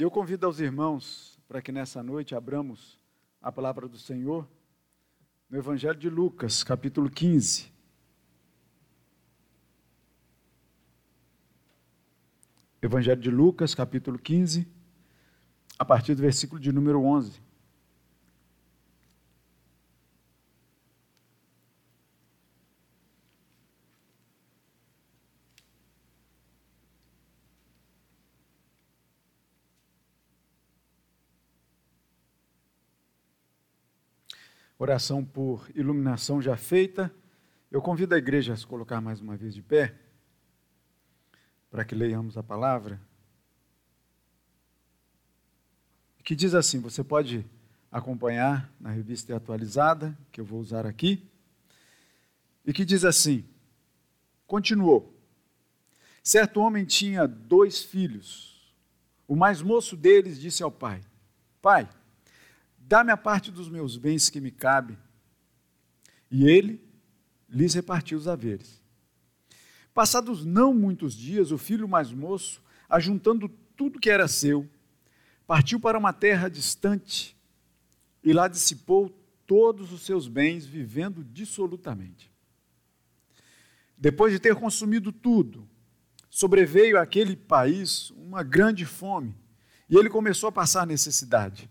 Eu convido aos irmãos para que nessa noite abramos a palavra do Senhor no Evangelho de Lucas, capítulo 15. Evangelho de Lucas, capítulo 15, a partir do versículo de número 11. Oração por iluminação já feita. Eu convido a igreja a se colocar mais uma vez de pé, para que leiamos a palavra. Que diz assim: você pode acompanhar na revista atualizada, que eu vou usar aqui, e que diz assim: continuou. Certo homem tinha dois filhos. O mais moço deles disse ao pai: Pai, Dá-me a parte dos meus bens que me cabe. E ele lhes repartiu os haveres. Passados não muitos dias, o filho mais moço, ajuntando tudo que era seu, partiu para uma terra distante e lá dissipou todos os seus bens, vivendo dissolutamente. Depois de ter consumido tudo, sobreveio àquele país uma grande fome e ele começou a passar necessidade.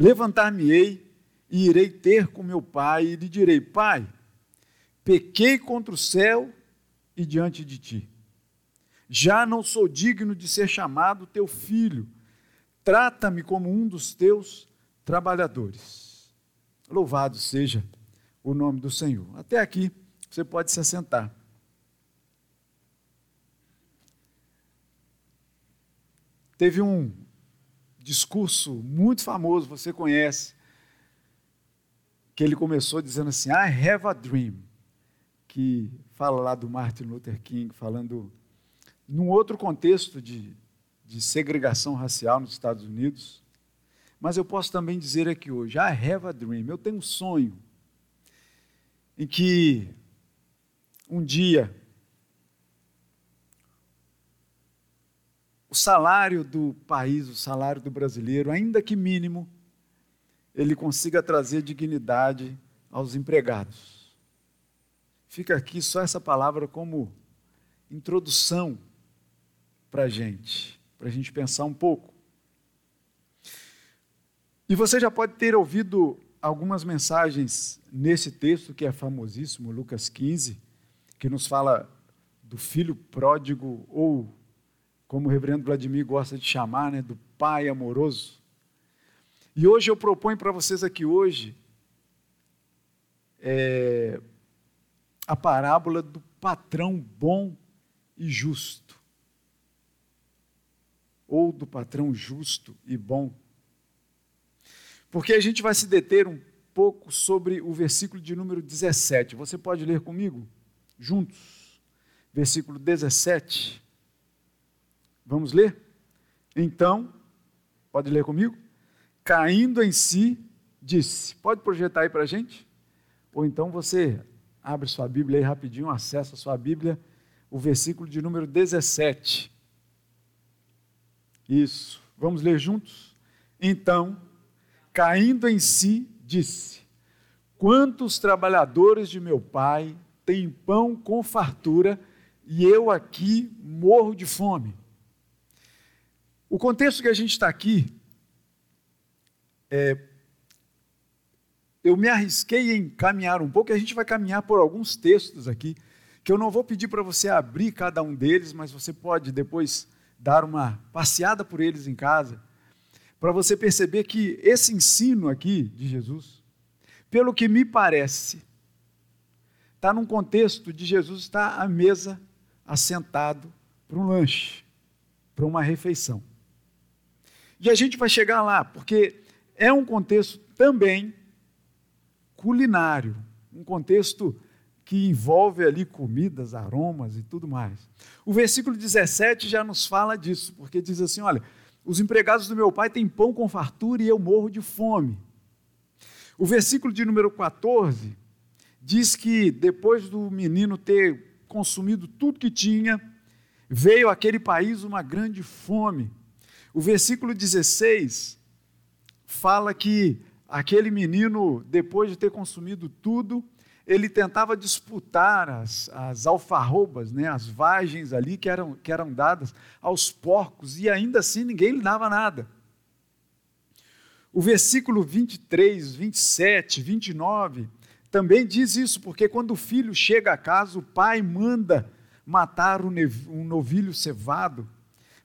Levantar-me-ei e irei ter com meu pai e lhe direi: Pai, pequei contra o céu e diante de ti. Já não sou digno de ser chamado teu filho. Trata-me como um dos teus trabalhadores. Louvado seja o nome do Senhor. Até aqui você pode se assentar. Teve um discurso muito famoso, você conhece, que ele começou dizendo assim: I have a dream, que fala lá do Martin Luther King, falando num outro contexto de, de segregação racial nos Estados Unidos. Mas eu posso também dizer aqui hoje: I have a dream, eu tenho um sonho em que um dia o salário do país, o salário do brasileiro, ainda que mínimo, ele consiga trazer dignidade aos empregados. Fica aqui só essa palavra como introdução para a gente, para a gente pensar um pouco. E você já pode ter ouvido algumas mensagens nesse texto que é famosíssimo, Lucas 15, que nos fala do filho pródigo ou como o reverendo Vladimir gosta de chamar, né, do pai amoroso. E hoje eu proponho para vocês aqui hoje é, a parábola do patrão bom e justo. Ou do patrão justo e bom. Porque a gente vai se deter um pouco sobre o versículo de número 17. Você pode ler comigo? Juntos. Versículo 17. Vamos ler? Então, pode ler comigo? Caindo em si, disse: Pode projetar aí para a gente? Ou então você abre sua Bíblia aí rapidinho, acessa sua Bíblia, o versículo de número 17. Isso. Vamos ler juntos? Então, caindo em si, disse: Quantos trabalhadores de meu pai têm pão com fartura e eu aqui morro de fome? O contexto que a gente está aqui, é, eu me arrisquei em caminhar um pouco, e a gente vai caminhar por alguns textos aqui, que eu não vou pedir para você abrir cada um deles, mas você pode depois dar uma passeada por eles em casa, para você perceber que esse ensino aqui de Jesus, pelo que me parece, está num contexto de Jesus estar à mesa, assentado para um lanche, para uma refeição. E a gente vai chegar lá, porque é um contexto também culinário, um contexto que envolve ali comidas, aromas e tudo mais. O versículo 17 já nos fala disso, porque diz assim: olha, os empregados do meu pai têm pão com fartura e eu morro de fome. O versículo de número 14 diz que depois do menino ter consumido tudo que tinha, veio àquele país uma grande fome. O versículo 16 fala que aquele menino, depois de ter consumido tudo, ele tentava disputar as, as alfarrobas, né, as vagens ali que eram, que eram dadas aos porcos, e ainda assim ninguém lhe dava nada. O versículo 23, 27, 29 também diz isso, porque quando o filho chega a casa, o pai manda matar um novilho cevado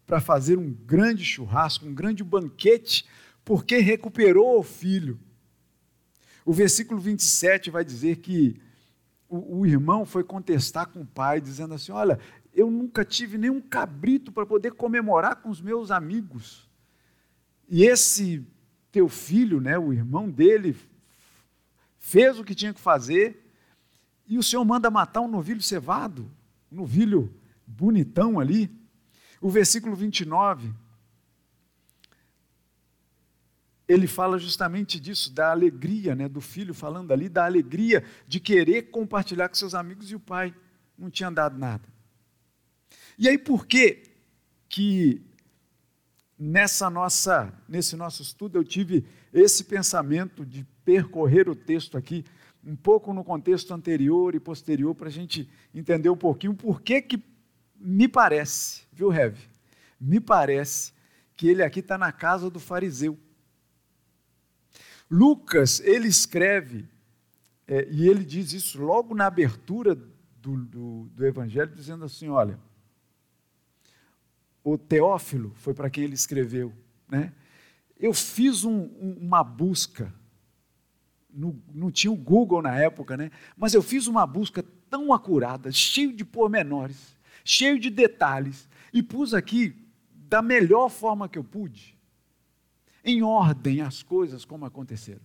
para fazer um grande churrasco, um grande banquete, porque recuperou o filho. O versículo 27 vai dizer que o, o irmão foi contestar com o pai, dizendo assim: Olha, eu nunca tive nenhum cabrito para poder comemorar com os meus amigos. E esse teu filho, né, o irmão dele, fez o que tinha que fazer, e o Senhor manda matar um novilho cevado, um novilho bonitão ali. O versículo 29 ele fala justamente disso, da alegria, né, do filho falando ali, da alegria de querer compartilhar com seus amigos e o pai não tinha dado nada. E aí por que que nessa nossa, nesse nosso estudo eu tive esse pensamento de percorrer o texto aqui um pouco no contexto anterior e posterior para a gente entender um pouquinho por que que me parece, viu, Rev? Me parece que ele aqui está na casa do fariseu. Lucas, ele escreve, é, e ele diz isso logo na abertura do, do, do Evangelho, dizendo assim: olha, o Teófilo foi para quem ele escreveu, né? Eu fiz um, um, uma busca, no, não tinha o Google na época, né? Mas eu fiz uma busca tão acurada, cheio de pormenores, cheio de detalhes, e pus aqui da melhor forma que eu pude em ordem as coisas como aconteceram.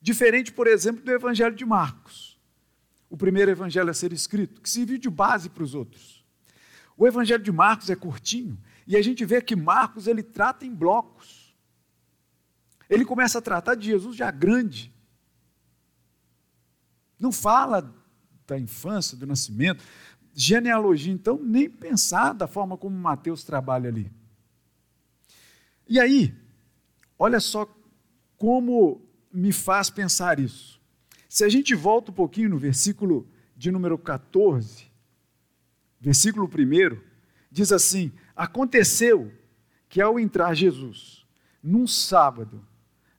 Diferente, por exemplo, do Evangelho de Marcos, o primeiro evangelho a ser escrito, que serviu de base para os outros. O Evangelho de Marcos é curtinho e a gente vê que Marcos ele trata em blocos. Ele começa a tratar de Jesus já grande. Não fala da infância, do nascimento, genealogia, então, nem pensar da forma como Mateus trabalha ali. E aí, Olha só como me faz pensar isso. Se a gente volta um pouquinho no versículo de número 14, versículo 1, diz assim: Aconteceu que ao entrar Jesus, num sábado,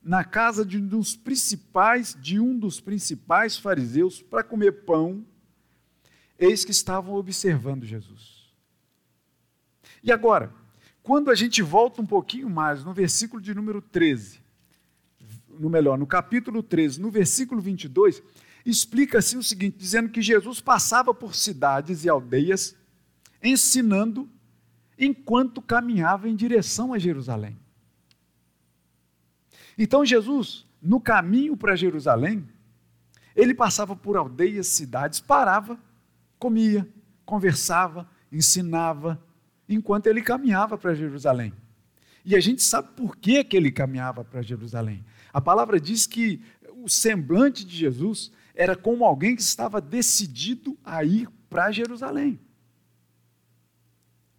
na casa de um dos principais, de um dos principais fariseus, para comer pão, eis que estavam observando Jesus. E agora, quando a gente volta um pouquinho mais, no versículo de número 13, no melhor, no capítulo 13, no versículo 22, explica assim o seguinte, dizendo que Jesus passava por cidades e aldeias, ensinando enquanto caminhava em direção a Jerusalém. Então Jesus, no caminho para Jerusalém, ele passava por aldeias, cidades, parava, comia, conversava, ensinava, enquanto ele caminhava para Jerusalém. E a gente sabe por que, que ele caminhava para Jerusalém. A palavra diz que o semblante de Jesus era como alguém que estava decidido a ir para Jerusalém.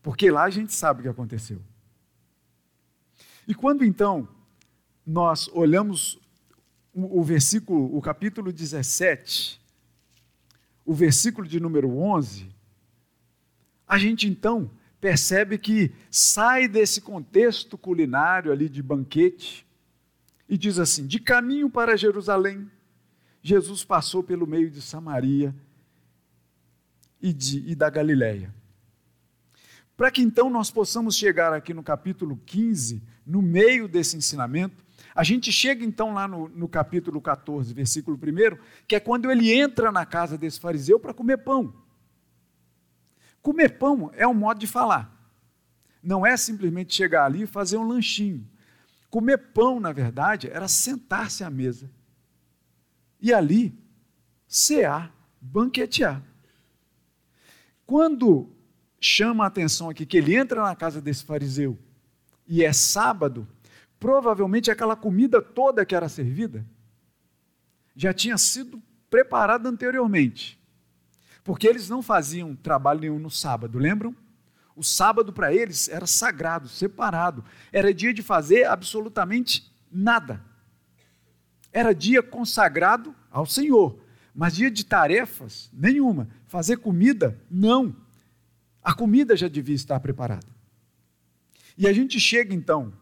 Porque lá a gente sabe o que aconteceu. E quando então nós olhamos o, versículo, o capítulo 17, o versículo de número 11, a gente então percebe que sai desse contexto culinário ali de banquete e diz assim: de caminho para Jerusalém, Jesus passou pelo meio de Samaria e, de, e da Galiléia. Para que então nós possamos chegar aqui no capítulo 15, no meio desse ensinamento, a gente chega então lá no, no capítulo 14, versículo 1, que é quando ele entra na casa desse fariseu para comer pão. Comer pão é um modo de falar. Não é simplesmente chegar ali e fazer um lanchinho. Comer pão, na verdade, era sentar-se à mesa e ali cear, banquetear. Quando chama a atenção aqui que ele entra na casa desse fariseu e é sábado, provavelmente aquela comida toda que era servida já tinha sido preparada anteriormente. Porque eles não faziam trabalho nenhum no sábado, lembram? O sábado para eles era sagrado, separado. Era dia de fazer absolutamente nada. Era dia consagrado ao Senhor. Mas dia de tarefas, nenhuma. Fazer comida, não. A comida já devia estar preparada. E a gente chega então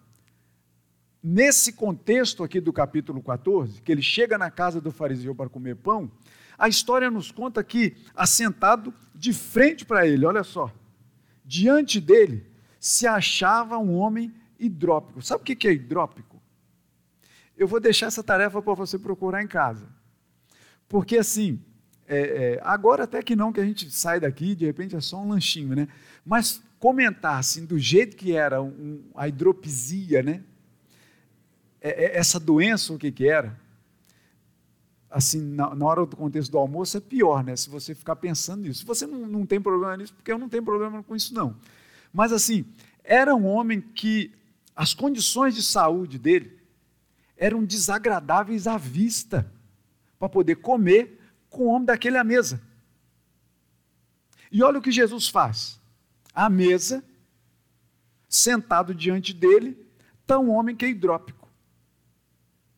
nesse contexto aqui do capítulo 14, que ele chega na casa do fariseu para comer pão, a história nos conta que, assentado de frente para ele, olha só, diante dele se achava um homem hidrópico. Sabe o que é hidrópico? Eu vou deixar essa tarefa para você procurar em casa. Porque assim, é, é, agora até que não, que a gente sai daqui, de repente é só um lanchinho, né? Mas comentar assim, do jeito que era um, a hidropisia, né? É, é, essa doença, o que, que era, assim, na, na, hora do contexto do almoço é pior, né? Se você ficar pensando nisso. Você não, não tem problema nisso, porque eu não tenho problema com isso, não. Mas assim, era um homem que as condições de saúde dele eram desagradáveis à vista para poder comer com o homem daquele à mesa. E olha o que Jesus faz. À mesa, sentado diante dele, está um homem que é hidrópico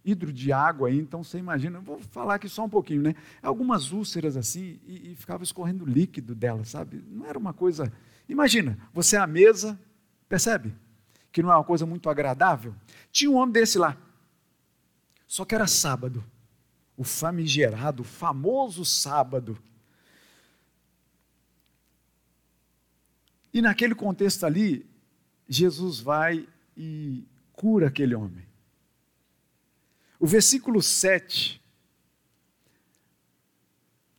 hidro de água aí, então você imagina, vou falar aqui só um pouquinho, né? Algumas úlceras assim, e, e ficava escorrendo líquido dela, sabe? Não era uma coisa. Imagina, você à mesa, percebe? Que não é uma coisa muito agradável. Tinha um homem desse lá. Só que era sábado. O famigerado, famoso sábado. E naquele contexto ali, Jesus vai e cura aquele homem. O versículo 7,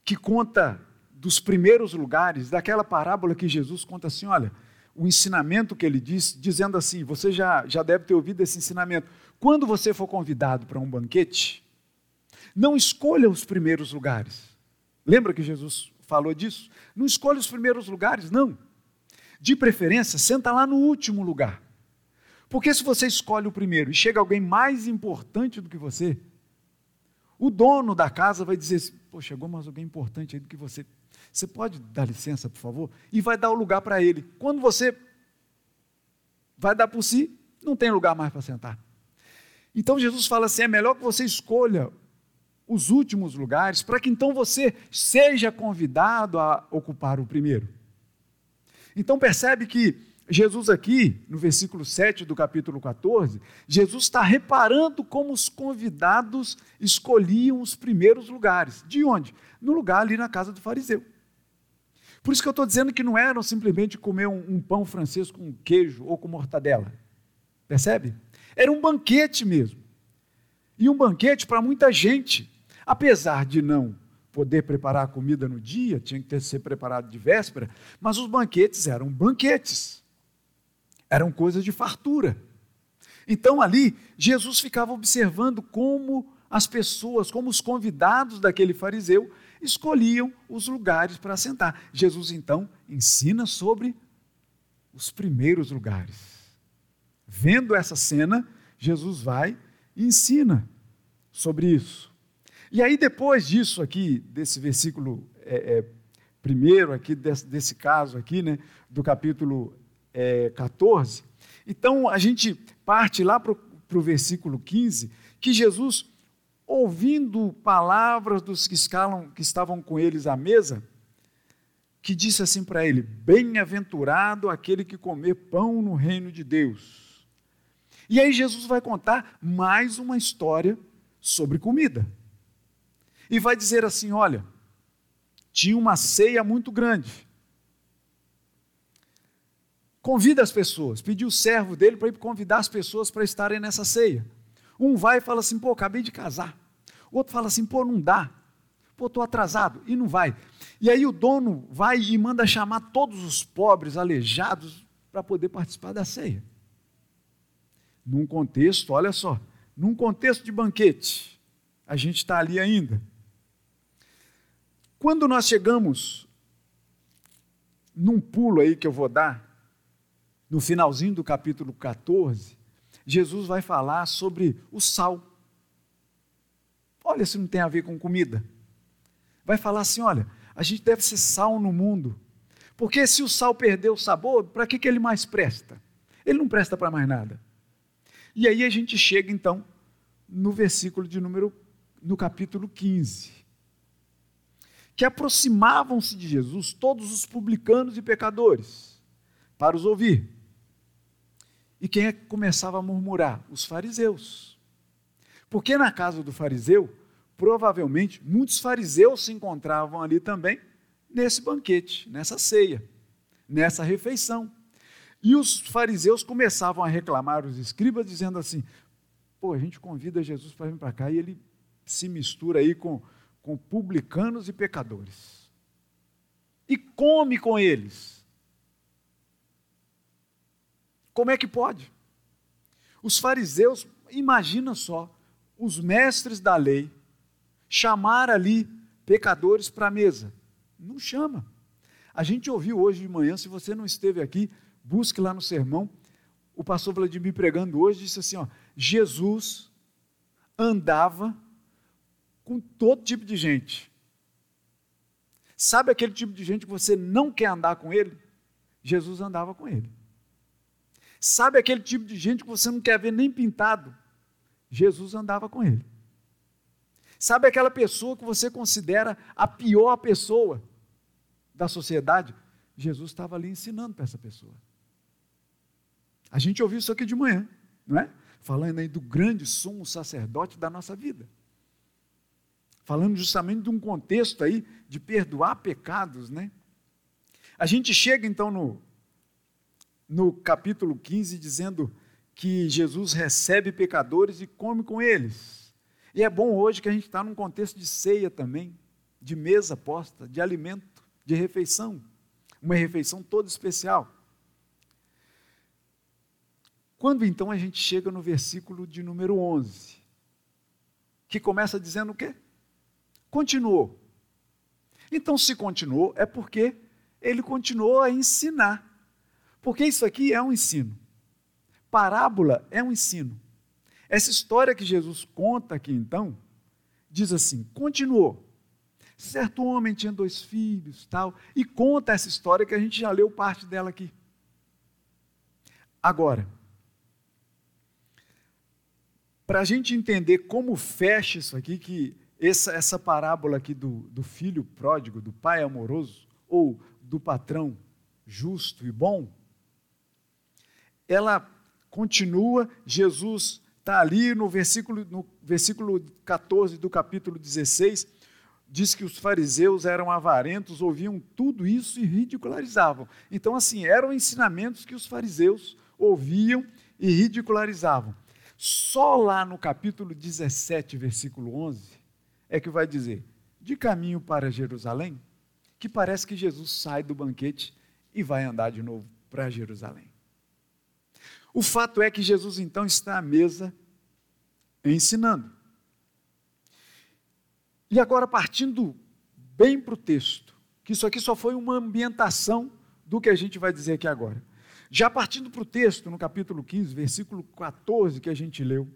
que conta dos primeiros lugares, daquela parábola que Jesus conta assim: olha, o ensinamento que ele diz, dizendo assim: você já, já deve ter ouvido esse ensinamento. Quando você for convidado para um banquete, não escolha os primeiros lugares. Lembra que Jesus falou disso? Não escolha os primeiros lugares, não. De preferência, senta lá no último lugar. Porque se você escolhe o primeiro e chega alguém mais importante do que você, o dono da casa vai dizer: assim, pô, chegou mais alguém importante aí do que você. Você pode dar licença, por favor? E vai dar o lugar para ele. Quando você vai dar por si, não tem lugar mais para sentar. Então Jesus fala assim: é melhor que você escolha os últimos lugares, para que então você seja convidado a ocupar o primeiro. Então percebe que Jesus, aqui, no versículo 7 do capítulo 14, Jesus está reparando como os convidados escolhiam os primeiros lugares. De onde? No lugar ali na casa do fariseu. Por isso que eu estou dizendo que não eram simplesmente comer um, um pão francês com queijo ou com mortadela. Percebe? Era um banquete mesmo. E um banquete para muita gente. Apesar de não poder preparar a comida no dia, tinha que ter, ser preparado de véspera, mas os banquetes eram banquetes eram coisas de fartura. Então ali, Jesus ficava observando como as pessoas, como os convidados daquele fariseu escolhiam os lugares para sentar. Jesus então ensina sobre os primeiros lugares. Vendo essa cena, Jesus vai e ensina sobre isso. E aí, depois disso aqui, desse versículo é, é, primeiro aqui, desse, desse, caso aqui, né, do capítulo é, 14. Então a gente parte lá para o versículo 15, que Jesus, ouvindo palavras dos que, escalam, que estavam com eles à mesa, que disse assim para ele: Bem-aventurado aquele que comer pão no reino de Deus. E aí Jesus vai contar mais uma história sobre comida. E vai dizer assim: olha, tinha uma ceia muito grande. Convida as pessoas, pediu o servo dele para ir convidar as pessoas para estarem nessa ceia. Um vai e fala assim: pô, acabei de casar. O outro fala assim: pô, não dá. Pô, estou atrasado. E não vai. E aí o dono vai e manda chamar todos os pobres, aleijados, para poder participar da ceia. num contexto, olha só, num contexto de banquete. A gente está ali ainda. Quando nós chegamos num pulo aí que eu vou dar, no finalzinho do capítulo 14, Jesus vai falar sobre o sal. Olha se não tem a ver com comida. Vai falar assim: olha, a gente deve ser sal no mundo. Porque se o sal perder o sabor, para que, que ele mais presta? Ele não presta para mais nada. E aí a gente chega então no versículo de número, no capítulo 15. Que aproximavam-se de Jesus todos os publicanos e pecadores para os ouvir. E quem é que começava a murmurar? Os fariseus. Porque na casa do fariseu, provavelmente, muitos fariseus se encontravam ali também, nesse banquete, nessa ceia, nessa refeição. E os fariseus começavam a reclamar os escribas, dizendo assim: pô, a gente convida Jesus para vir para cá e ele se mistura aí com, com publicanos e pecadores. E come com eles. Como é que pode? Os fariseus, imagina só, os mestres da lei, chamar ali pecadores para a mesa. Não chama. A gente ouviu hoje de manhã, se você não esteve aqui, busque lá no sermão. O pastor Vladimir pregando hoje disse assim: ó, Jesus andava com todo tipo de gente. Sabe aquele tipo de gente que você não quer andar com ele? Jesus andava com ele. Sabe aquele tipo de gente que você não quer ver nem pintado? Jesus andava com ele. Sabe aquela pessoa que você considera a pior pessoa da sociedade? Jesus estava ali ensinando para essa pessoa. A gente ouviu isso aqui de manhã, não é? Falando aí do grande sumo sacerdote da nossa vida. Falando justamente de um contexto aí de perdoar pecados, né? A gente chega então no, no capítulo 15 dizendo que Jesus recebe pecadores e come com eles. E é bom hoje que a gente está num contexto de ceia também, de mesa posta, de alimento, de refeição. Uma refeição toda especial. Quando então a gente chega no versículo de número 11, que começa dizendo o quê? Continuou. Então, se continuou, é porque ele continuou a ensinar. Porque isso aqui é um ensino. Parábola é um ensino. Essa história que Jesus conta aqui, então, diz assim: continuou. Certo homem tinha dois filhos, tal, e conta essa história que a gente já leu parte dela aqui. Agora, para a gente entender como fecha isso aqui, que essa, essa parábola aqui do, do filho pródigo, do pai amoroso, ou do patrão justo e bom, ela continua, Jesus está ali no versículo, no versículo 14 do capítulo 16, diz que os fariseus eram avarentos, ouviam tudo isso e ridicularizavam. Então, assim, eram ensinamentos que os fariseus ouviam e ridicularizavam. Só lá no capítulo 17, versículo 11, é que vai dizer: de caminho para Jerusalém, que parece que Jesus sai do banquete e vai andar de novo para Jerusalém. O fato é que Jesus então está à mesa ensinando. E agora, partindo bem para o texto, que isso aqui só foi uma ambientação do que a gente vai dizer aqui agora. Já partindo para o texto, no capítulo 15, versículo 14 que a gente leu,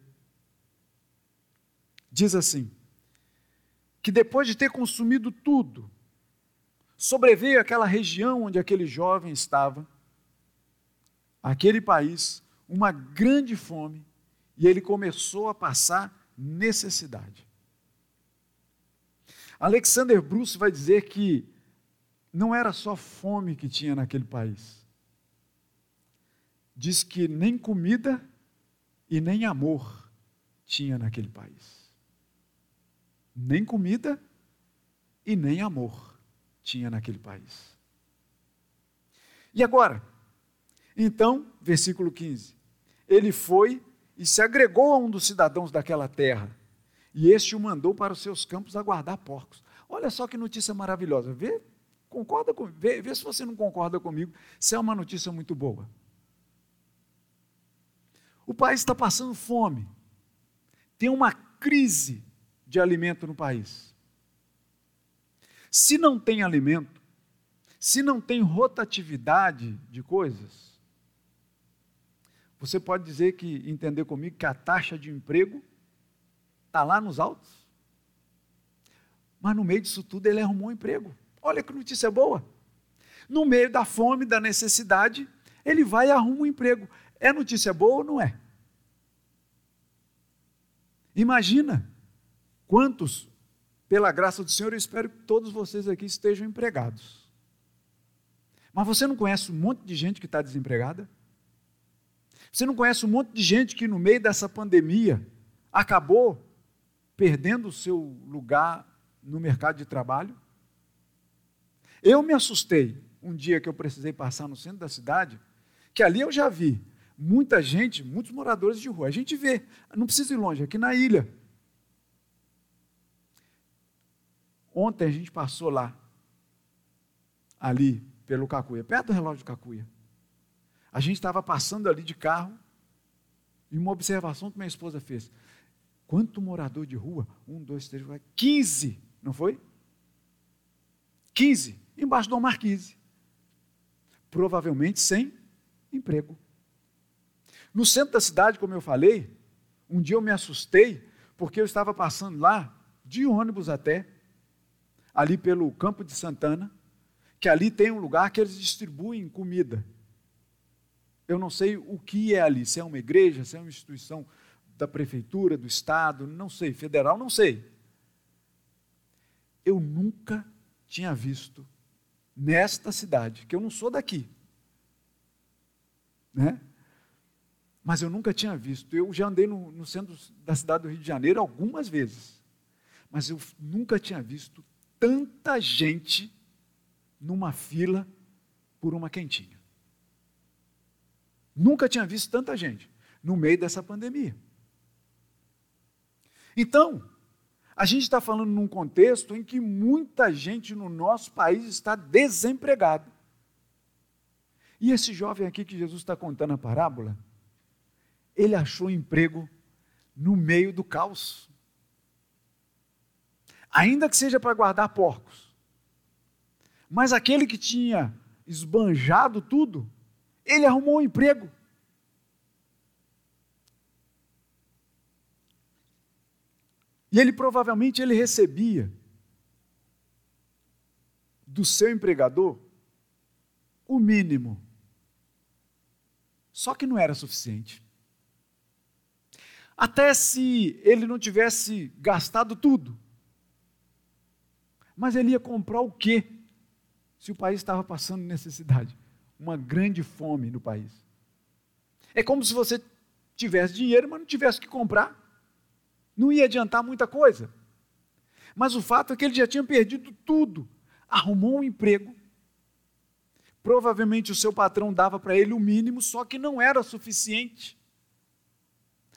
diz assim: que depois de ter consumido tudo, sobreveio aquela região onde aquele jovem estava, aquele país, uma grande fome, e ele começou a passar necessidade. Alexander Bruce vai dizer que não era só fome que tinha naquele país diz que nem comida e nem amor tinha naquele país. Nem comida e nem amor tinha naquele país. E agora? Então, versículo 15: Ele foi e se agregou a um dos cidadãos daquela terra, e este o mandou para os seus campos a guardar porcos. Olha só que notícia maravilhosa. Vê, concorda com, vê, vê se você não concorda comigo, se é uma notícia muito boa. O país está passando fome. Tem uma crise de alimento no país. Se não tem alimento, se não tem rotatividade de coisas, você pode dizer que, entender comigo, que a taxa de emprego está lá nos altos? Mas no meio disso tudo ele arrumou um emprego. Olha que notícia boa. No meio da fome, da necessidade, ele vai e arruma um emprego. É notícia boa ou não é? Imagina quantos, pela graça do Senhor, eu espero que todos vocês aqui estejam empregados. Mas você não conhece um monte de gente que está desempregada? Você não conhece um monte de gente que no meio dessa pandemia acabou perdendo o seu lugar no mercado de trabalho? Eu me assustei um dia que eu precisei passar no centro da cidade, que ali eu já vi muita gente, muitos moradores de rua. A gente vê, não precisa ir longe, aqui na ilha. Ontem a gente passou lá, ali, pelo Cacuia, perto do relógio de Cacuia. A gente estava passando ali de carro e uma observação que minha esposa fez. Quanto morador de rua? Um, dois, três, quatro, quinze, não foi? Quinze, embaixo do marquise. Provavelmente sem emprego. No centro da cidade, como eu falei, um dia eu me assustei, porque eu estava passando lá, de ônibus até, ali pelo Campo de Santana, que ali tem um lugar que eles distribuem comida. Eu não sei o que é ali, se é uma igreja, se é uma instituição da prefeitura, do estado, não sei, federal, não sei. Eu nunca tinha visto nesta cidade, que eu não sou daqui, né? mas eu nunca tinha visto. Eu já andei no, no, centro da cidade do Rio de Janeiro algumas vezes, mas eu nunca tinha visto tanta gente numa fila por uma quentinha. Nunca tinha visto tanta gente no meio dessa pandemia. Então, a gente está falando num contexto em que muita gente no nosso país está desempregado. E esse jovem aqui que Jesus está contando a parábola, ele achou emprego no meio do caos. Ainda que seja para guardar porcos. Mas aquele que tinha esbanjado tudo, ele arrumou um emprego. E ele provavelmente ele recebia do seu empregador o mínimo. Só que não era suficiente. Até se ele não tivesse gastado tudo. Mas ele ia comprar o quê? Se o país estava passando necessidade, uma grande fome no país. É como se você tivesse dinheiro, mas não tivesse que comprar. Não ia adiantar muita coisa. Mas o fato é que ele já tinha perdido tudo. Arrumou um emprego. Provavelmente o seu patrão dava para ele o mínimo, só que não era suficiente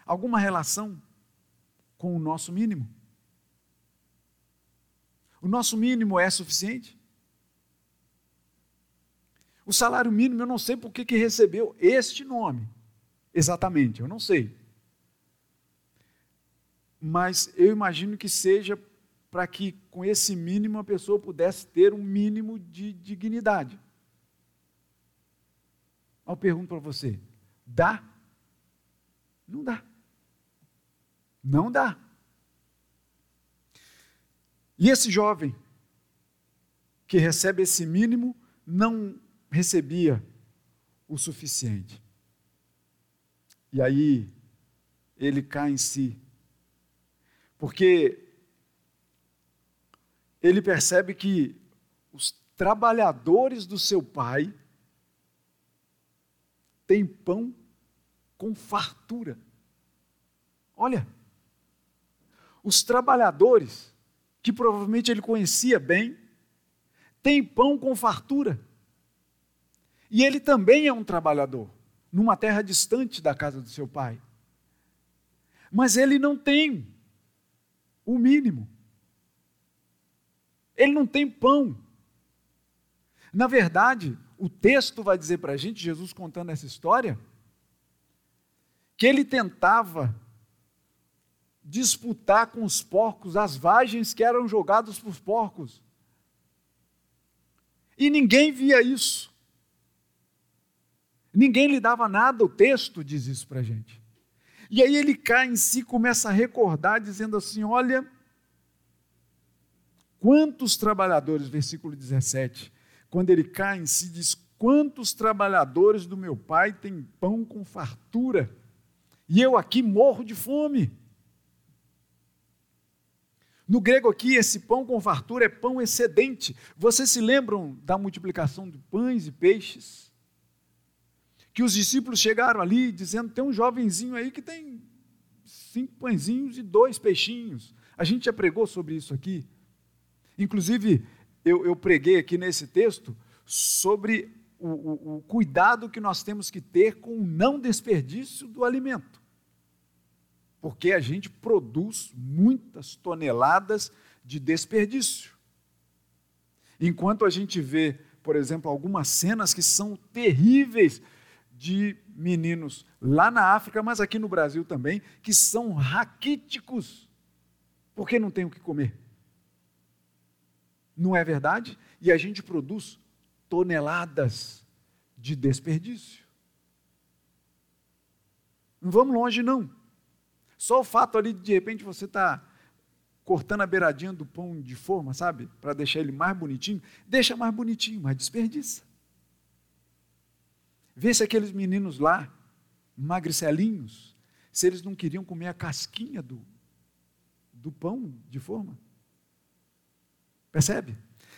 alguma relação com o nosso mínimo? O nosso mínimo é suficiente? O salário mínimo, eu não sei por que, que recebeu este nome, exatamente, eu não sei. Mas eu imagino que seja para que com esse mínimo a pessoa pudesse ter um mínimo de dignidade. Eu pergunto para você: dá? Não dá. Não dá. E esse jovem que recebe esse mínimo não recebia o suficiente. E aí ele cai em si. Porque ele percebe que os trabalhadores do seu pai têm pão com fartura. Olha, os trabalhadores, que provavelmente ele conhecia bem, têm pão com fartura. E ele também é um trabalhador, numa terra distante da casa do seu pai. Mas ele não tem o mínimo. Ele não tem pão. Na verdade, o texto vai dizer para a gente, Jesus contando essa história, que ele tentava disputar com os porcos as vagens que eram jogadas por porcos. E ninguém via isso. Ninguém lhe dava nada, o texto diz isso para a gente. E aí ele cai em si, começa a recordar, dizendo assim: Olha, quantos trabalhadores, versículo 17, quando ele cai em si, diz: Quantos trabalhadores do meu pai têm pão com fartura, e eu aqui morro de fome. No grego aqui, esse pão com fartura é pão excedente. Vocês se lembram da multiplicação de pães e peixes? Que os discípulos chegaram ali dizendo: tem um jovenzinho aí que tem cinco pãezinhos e dois peixinhos. A gente já pregou sobre isso aqui. Inclusive, eu, eu preguei aqui nesse texto sobre o, o, o cuidado que nós temos que ter com o não desperdício do alimento porque a gente produz muitas toneladas de desperdício. Enquanto a gente vê, por exemplo, algumas cenas que são terríveis de meninos lá na África, mas aqui no Brasil também, que são raquíticos, porque não tem o que comer. Não é verdade? E a gente produz toneladas de desperdício. Não vamos longe, não. Só o fato ali de de repente você está cortando a beiradinha do pão de forma, sabe? Para deixar ele mais bonitinho, deixa mais bonitinho, mas desperdiça. Vê se aqueles meninos lá, magricelinhos, se eles não queriam comer a casquinha do, do pão de forma. Percebe?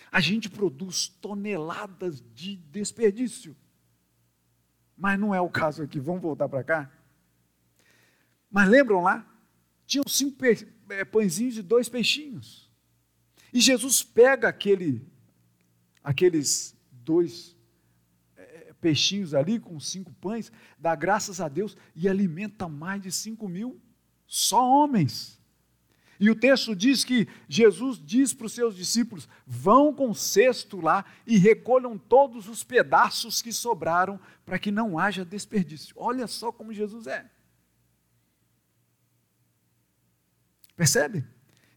A gente produz toneladas de desperdício. Mas não é o caso aqui. Vamos voltar para cá? Mas lembram lá? Tinham cinco é, pãezinhos e dois peixinhos. E Jesus pega aquele, aqueles dois peixinhos ali com cinco pães, dá graças a Deus e alimenta mais de cinco mil só homens. E o texto diz que Jesus diz para os seus discípulos: vão com o cesto lá e recolham todos os pedaços que sobraram, para que não haja desperdício. Olha só como Jesus é. Percebe?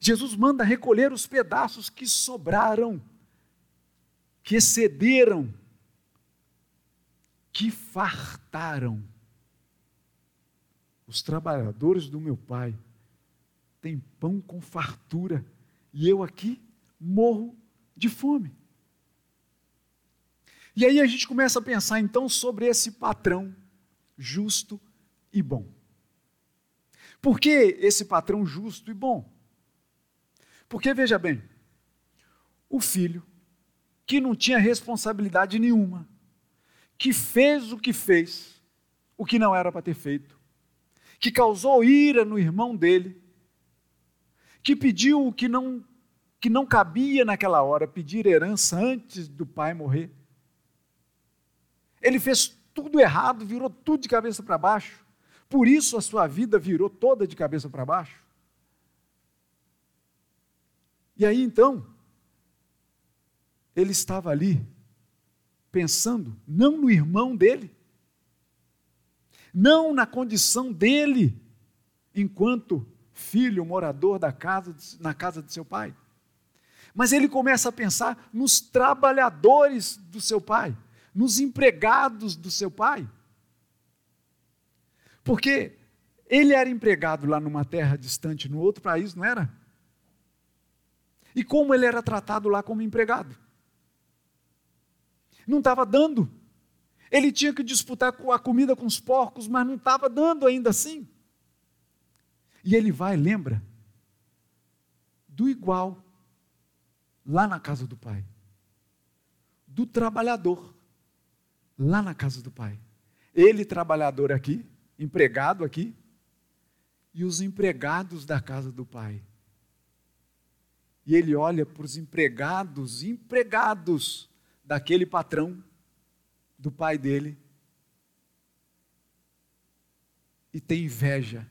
Jesus manda recolher os pedaços que sobraram, que excederam, que fartaram. Os trabalhadores do meu pai têm pão com fartura e eu aqui morro de fome. E aí a gente começa a pensar então sobre esse patrão justo e bom. Por que esse patrão justo e bom? Porque, veja bem, o filho, que não tinha responsabilidade nenhuma, que fez o que fez, o que não era para ter feito, que causou ira no irmão dele, que pediu o que não, que não cabia naquela hora, pedir herança antes do pai morrer. Ele fez tudo errado, virou tudo de cabeça para baixo. Por isso a sua vida virou toda de cabeça para baixo. E aí então, ele estava ali, pensando não no irmão dele, não na condição dele, enquanto filho, morador da casa, na casa de seu pai. Mas ele começa a pensar nos trabalhadores do seu pai, nos empregados do seu pai. Porque ele era empregado lá numa terra distante, no outro país, não era? E como ele era tratado lá como empregado? Não estava dando. Ele tinha que disputar a comida com os porcos, mas não estava dando ainda assim. E ele vai, lembra? Do igual, lá na casa do pai. Do trabalhador, lá na casa do pai. Ele, trabalhador aqui, empregado aqui, e os empregados da casa do pai. E ele olha para os empregados, empregados daquele patrão, do pai dele, e tem inveja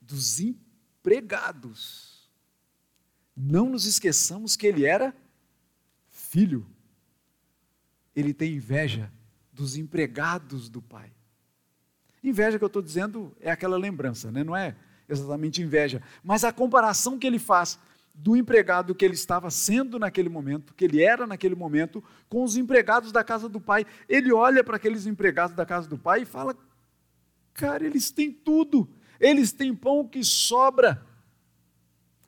dos empregados. Não nos esqueçamos que ele era filho. Ele tem inveja dos empregados do pai. Inveja que eu estou dizendo é aquela lembrança, né? não é exatamente inveja, mas a comparação que ele faz do empregado que ele estava sendo naquele momento, que ele era naquele momento, com os empregados da casa do pai. Ele olha para aqueles empregados da casa do pai e fala: Cara, eles têm tudo, eles têm pão que sobra.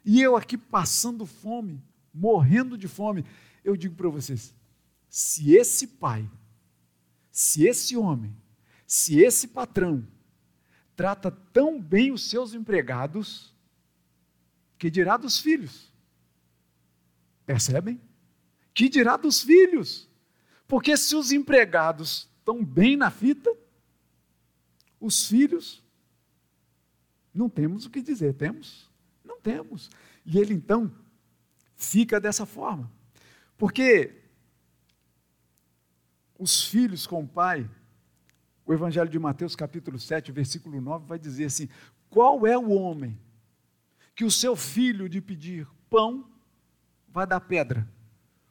E eu aqui passando fome, morrendo de fome. Eu digo para vocês: se esse pai, se esse homem, se esse patrão trata tão bem os seus empregados, que dirá dos filhos? Percebem? Que dirá dos filhos? Porque se os empregados estão bem na fita, os filhos, não temos o que dizer, temos? Não temos. E ele então fica dessa forma. Porque os filhos com o pai, o Evangelho de Mateus, capítulo 7, versículo 9, vai dizer assim: Qual é o homem que o seu filho de pedir pão vai dar pedra?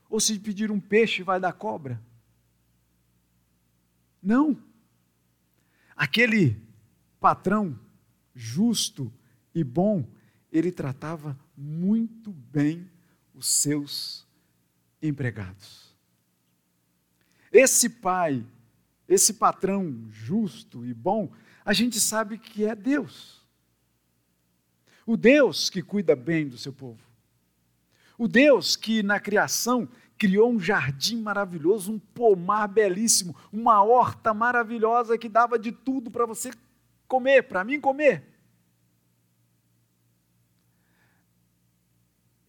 Ou se pedir um peixe vai dar cobra? Não. Aquele patrão justo e bom, ele tratava muito bem os seus empregados. Esse pai, esse patrão justo e bom, a gente sabe que é Deus. O Deus que cuida bem do seu povo. O Deus que na criação criou um jardim maravilhoso, um pomar belíssimo, uma horta maravilhosa que dava de tudo para você comer, para mim comer.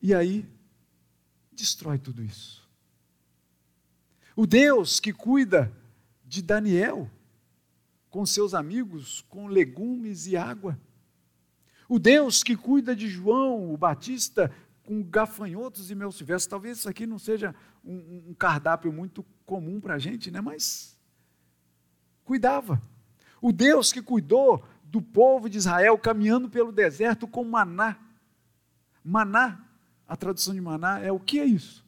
E aí, destrói tudo isso. O Deus que cuida de Daniel, com seus amigos, com legumes e água. O Deus que cuida de João, o Batista, com gafanhotos e mel silvestre. Talvez isso aqui não seja um, um cardápio muito comum para a gente, né? mas cuidava. O Deus que cuidou do povo de Israel caminhando pelo deserto com maná. Maná, a tradução de maná é o que é isso?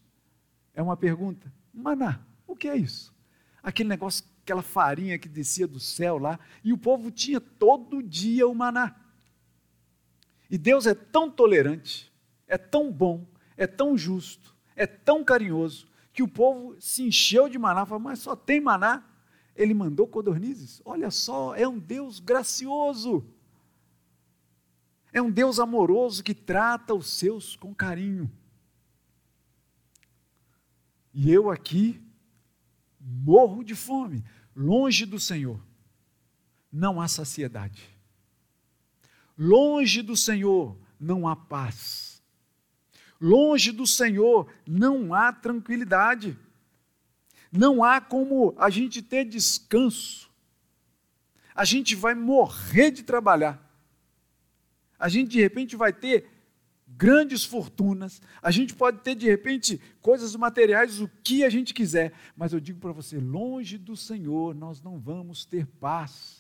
É uma pergunta. Maná, o que é isso? Aquele negócio, aquela farinha que descia do céu lá, e o povo tinha todo dia o maná. E Deus é tão tolerante, é tão bom, é tão justo, é tão carinhoso, que o povo se encheu de maná, falou, mas só tem maná. Ele mandou codornizes. Olha só, é um Deus gracioso. É um Deus amoroso que trata os seus com carinho. E eu aqui morro de fome, longe do Senhor. Não há saciedade. Longe do Senhor não há paz. Longe do Senhor não há tranquilidade. Não há como a gente ter descanso. A gente vai morrer de trabalhar. A gente de repente vai ter grandes fortunas, a gente pode ter de repente coisas materiais, o que a gente quiser, mas eu digo para você: longe do Senhor nós não vamos ter paz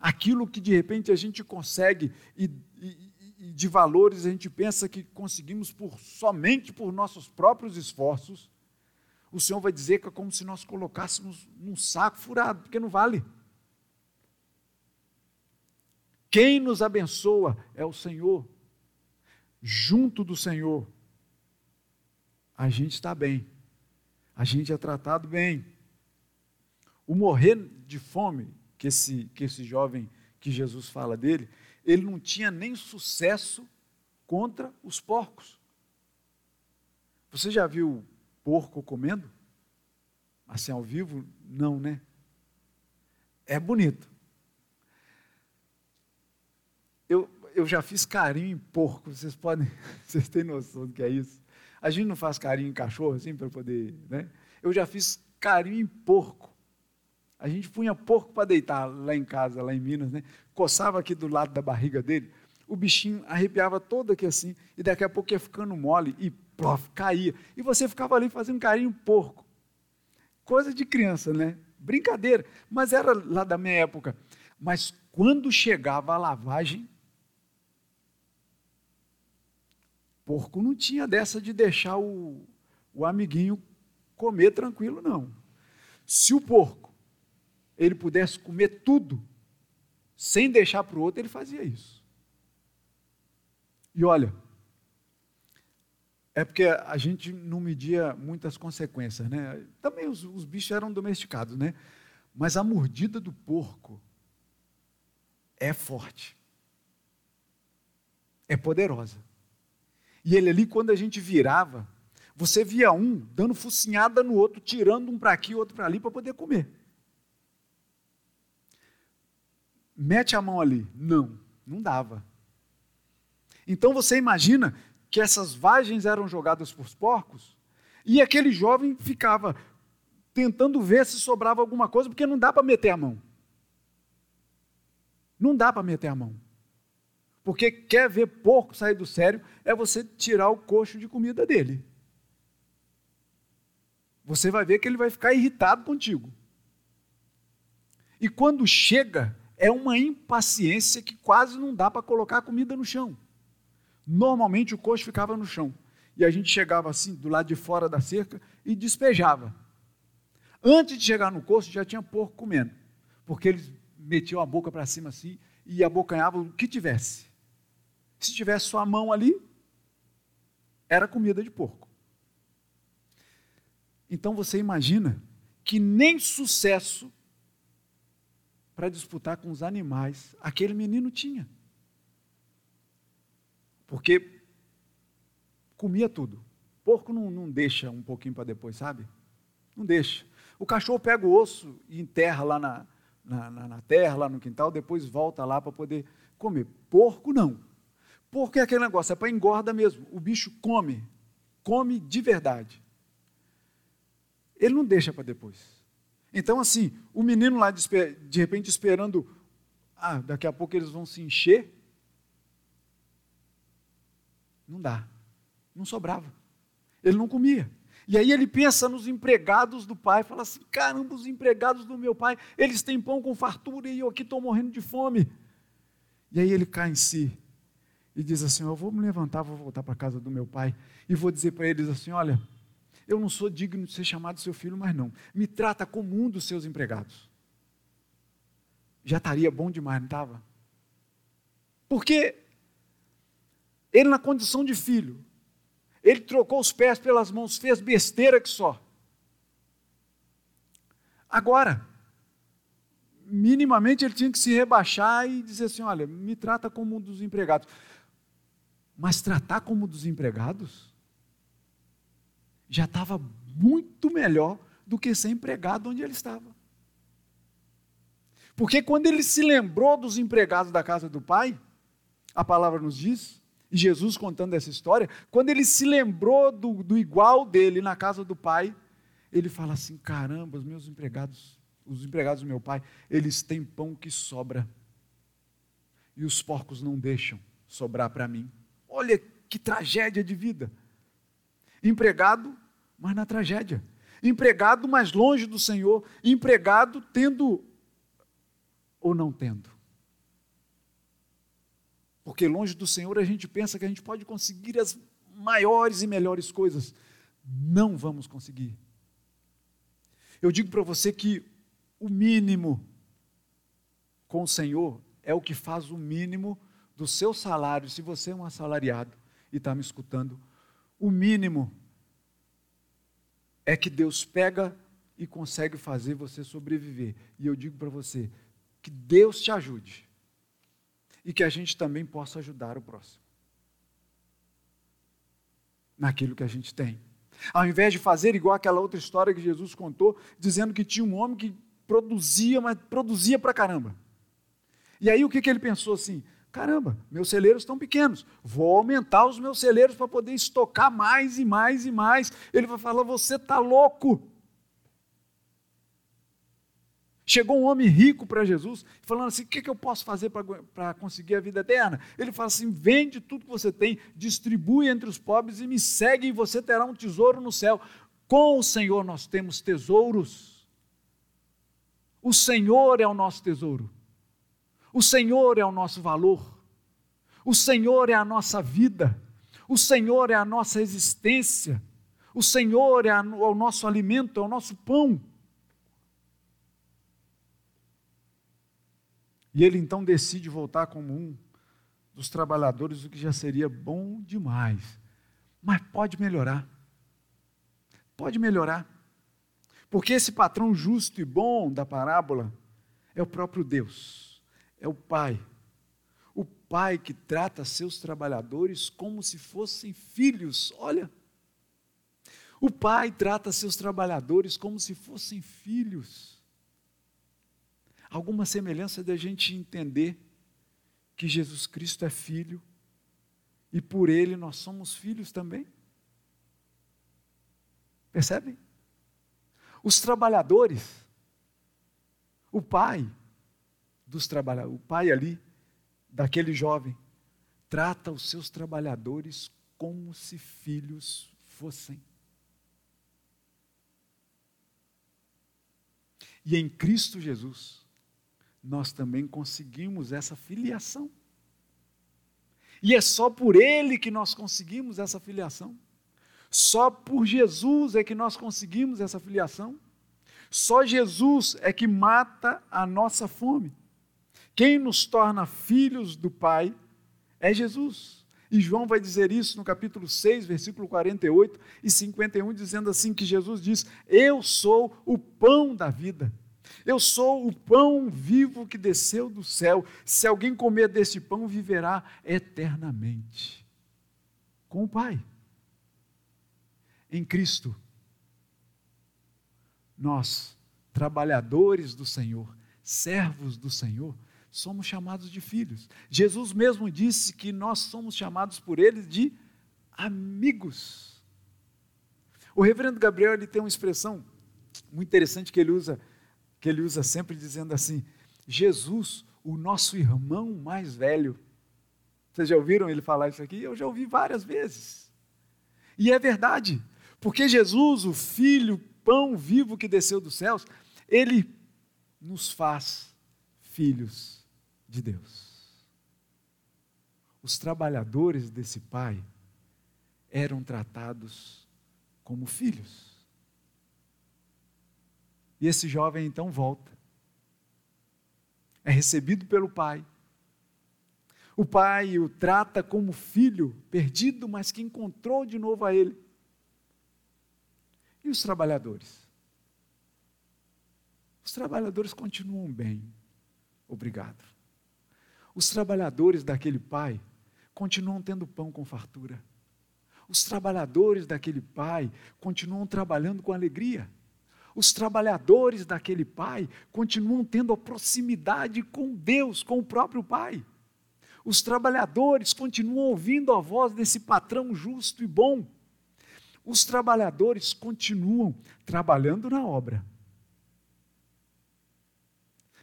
aquilo que de repente a gente consegue e, e, e, de valores a gente pensa que conseguimos por somente por nossos próprios esforços, o Senhor vai dizer que é como se nós colocássemos num saco furado, porque não vale. Quem nos abençoa é o Senhor. Junto do Senhor, a gente está bem, a gente é tratado bem. O morrer de fome que esse, que esse jovem que Jesus fala dele, ele não tinha nem sucesso contra os porcos. Você já viu porco comendo? Assim ao vivo? Não, né? É bonito. Eu, eu já fiz carinho em porco, vocês podem, vocês têm noção do que é isso? A gente não faz carinho em cachorro assim para poder, né? Eu já fiz carinho em porco. A gente punha porco para deitar lá em casa, lá em Minas, né? Coçava aqui do lado da barriga dele, o bichinho arrepiava todo aqui assim, e daqui a pouco ia ficando mole e plof, caía. E você ficava ali fazendo carinho porco. Coisa de criança, né? Brincadeira, mas era lá da minha época. Mas quando chegava a lavagem, porco não tinha dessa de deixar o, o amiguinho comer tranquilo, não. Se o porco ele pudesse comer tudo, sem deixar para o outro, ele fazia isso. E olha, é porque a gente não media muitas consequências, né? Também os, os bichos eram domesticados, né? Mas a mordida do porco é forte, é poderosa. E ele ali, quando a gente virava, você via um dando focinhada no outro, tirando um para aqui, outro para ali, para poder comer. Mete a mão ali. Não, não dava. Então você imagina que essas vagens eram jogadas por porcos e aquele jovem ficava tentando ver se sobrava alguma coisa, porque não dá para meter a mão. Não dá para meter a mão. Porque quer ver porco sair do sério, é você tirar o coxo de comida dele. Você vai ver que ele vai ficar irritado contigo. E quando chega, é uma impaciência que quase não dá para colocar a comida no chão. Normalmente o coxo ficava no chão. E a gente chegava assim, do lado de fora da cerca, e despejava. Antes de chegar no coxo, já tinha porco comendo. Porque eles metiam a boca para cima assim e abocanhavam o que tivesse. Se tivesse sua mão ali, era comida de porco. Então você imagina que nem sucesso para disputar com os animais aquele menino tinha. Porque comia tudo. Porco não, não deixa um pouquinho para depois, sabe? Não deixa. O cachorro pega o osso e enterra lá na, na, na, na terra, lá no quintal, depois volta lá para poder comer. Porco não. Porco é aquele negócio, é para engorda mesmo. O bicho come, come de verdade. Ele não deixa para depois. Então, assim, o menino lá de, de repente esperando, ah, daqui a pouco eles vão se encher, não dá. Não sobrava. Ele não comia. E aí ele pensa nos empregados do pai, fala assim: caramba, os empregados do meu pai, eles têm pão com fartura e eu aqui estou morrendo de fome. E aí ele cai em si e diz assim: Eu vou me levantar, vou voltar para a casa do meu pai e vou dizer para eles assim: Olha, eu não sou digno de ser chamado seu filho, mas não. Me trata como um dos seus empregados. Já estaria bom demais, não estava? Porque ele, na condição de filho, ele trocou os pés pelas mãos, fez besteira que só. Agora, minimamente ele tinha que se rebaixar e dizer assim: olha, me trata como um dos empregados. Mas tratar como um dos empregados já estava muito melhor do que ser empregado onde ele estava. Porque quando ele se lembrou dos empregados da casa do pai, a palavra nos diz e Jesus contando essa história, quando ele se lembrou do, do igual dele na casa do pai, ele fala assim: caramba, os meus empregados, os empregados do meu pai, eles têm pão que sobra. E os porcos não deixam sobrar para mim. Olha que tragédia de vida. Empregado, mas na tragédia. Empregado, mas longe do Senhor. Empregado tendo ou não tendo. Porque longe do Senhor a gente pensa que a gente pode conseguir as maiores e melhores coisas. Não vamos conseguir. Eu digo para você que o mínimo com o Senhor é o que faz o mínimo do seu salário. Se você é um assalariado e está me escutando, o mínimo é que Deus pega e consegue fazer você sobreviver. E eu digo para você que Deus te ajude e que a gente também possa ajudar o próximo. Naquilo que a gente tem. Ao invés de fazer igual aquela outra história que Jesus contou, dizendo que tinha um homem que produzia, mas produzia pra caramba. E aí o que, que ele pensou assim? Caramba, meus celeiros estão pequenos, vou aumentar os meus celeiros para poder estocar mais e mais e mais. Ele vai falar: você está louco. Chegou um homem rico para Jesus, falando assim: o que, que eu posso fazer para conseguir a vida eterna? Ele fala assim: vende tudo que você tem, distribui entre os pobres e me segue, e você terá um tesouro no céu. Com o Senhor nós temos tesouros. O Senhor é o nosso tesouro. O Senhor é o nosso valor. O Senhor é a nossa vida. O Senhor é a nossa existência. O Senhor é, o nosso alimento, é o nosso pão. E ele então decide voltar como um dos trabalhadores, o que já seria bom demais. Mas pode melhorar. Pode melhorar. Porque esse patrão justo e bom da parábola é o próprio Deus, é o Pai. O Pai que trata seus trabalhadores como se fossem filhos. Olha, o Pai trata seus trabalhadores como se fossem filhos. Alguma semelhança da gente entender que Jesus Cristo é filho e por ele nós somos filhos também? Percebem? Os trabalhadores, o pai dos trabalhadores, o pai ali, daquele jovem, trata os seus trabalhadores como se filhos fossem. E em Cristo Jesus, nós também conseguimos essa filiação. E é só por Ele que nós conseguimos essa filiação. Só por Jesus é que nós conseguimos essa filiação. Só Jesus é que mata a nossa fome. Quem nos torna filhos do Pai é Jesus. E João vai dizer isso no capítulo 6, versículo 48 e 51, dizendo assim: que Jesus diz: Eu sou o pão da vida. Eu sou o pão vivo que desceu do céu. Se alguém comer desse pão, viverá eternamente. Com o Pai em Cristo. Nós, trabalhadores do Senhor, servos do Senhor, somos chamados de filhos. Jesus mesmo disse que nós somos chamados por ele de amigos. O reverendo Gabriel ele tem uma expressão muito interessante que ele usa, que ele usa sempre dizendo assim: Jesus, o nosso irmão mais velho. Vocês já ouviram ele falar isso aqui? Eu já ouvi várias vezes. E é verdade. Porque Jesus, o Filho, pão vivo que desceu dos céus, ele nos faz filhos de Deus. Os trabalhadores desse pai eram tratados como filhos. E esse jovem então volta. É recebido pelo pai. O pai o trata como filho perdido, mas que encontrou de novo a ele. E os trabalhadores? Os trabalhadores continuam bem, obrigado. Os trabalhadores daquele pai continuam tendo pão com fartura. Os trabalhadores daquele pai continuam trabalhando com alegria. Os trabalhadores daquele pai continuam tendo a proximidade com Deus, com o próprio pai. Os trabalhadores continuam ouvindo a voz desse patrão justo e bom os trabalhadores continuam trabalhando na obra,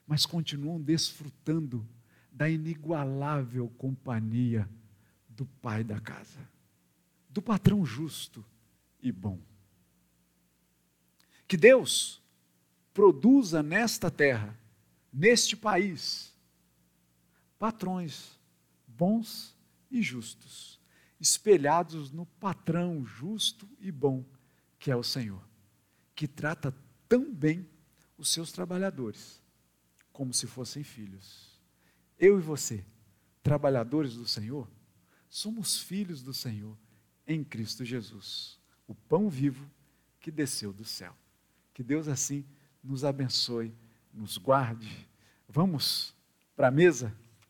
mas continuam desfrutando da inigualável companhia do pai da casa, do patrão justo e bom. Que Deus produza nesta terra, neste país, patrões bons e justos espelhados no patrão justo e bom que é o Senhor, que trata tão bem os seus trabalhadores como se fossem filhos. Eu e você, trabalhadores do Senhor, somos filhos do Senhor em Cristo Jesus, o pão vivo que desceu do céu. Que Deus assim nos abençoe, nos guarde. Vamos para a mesa?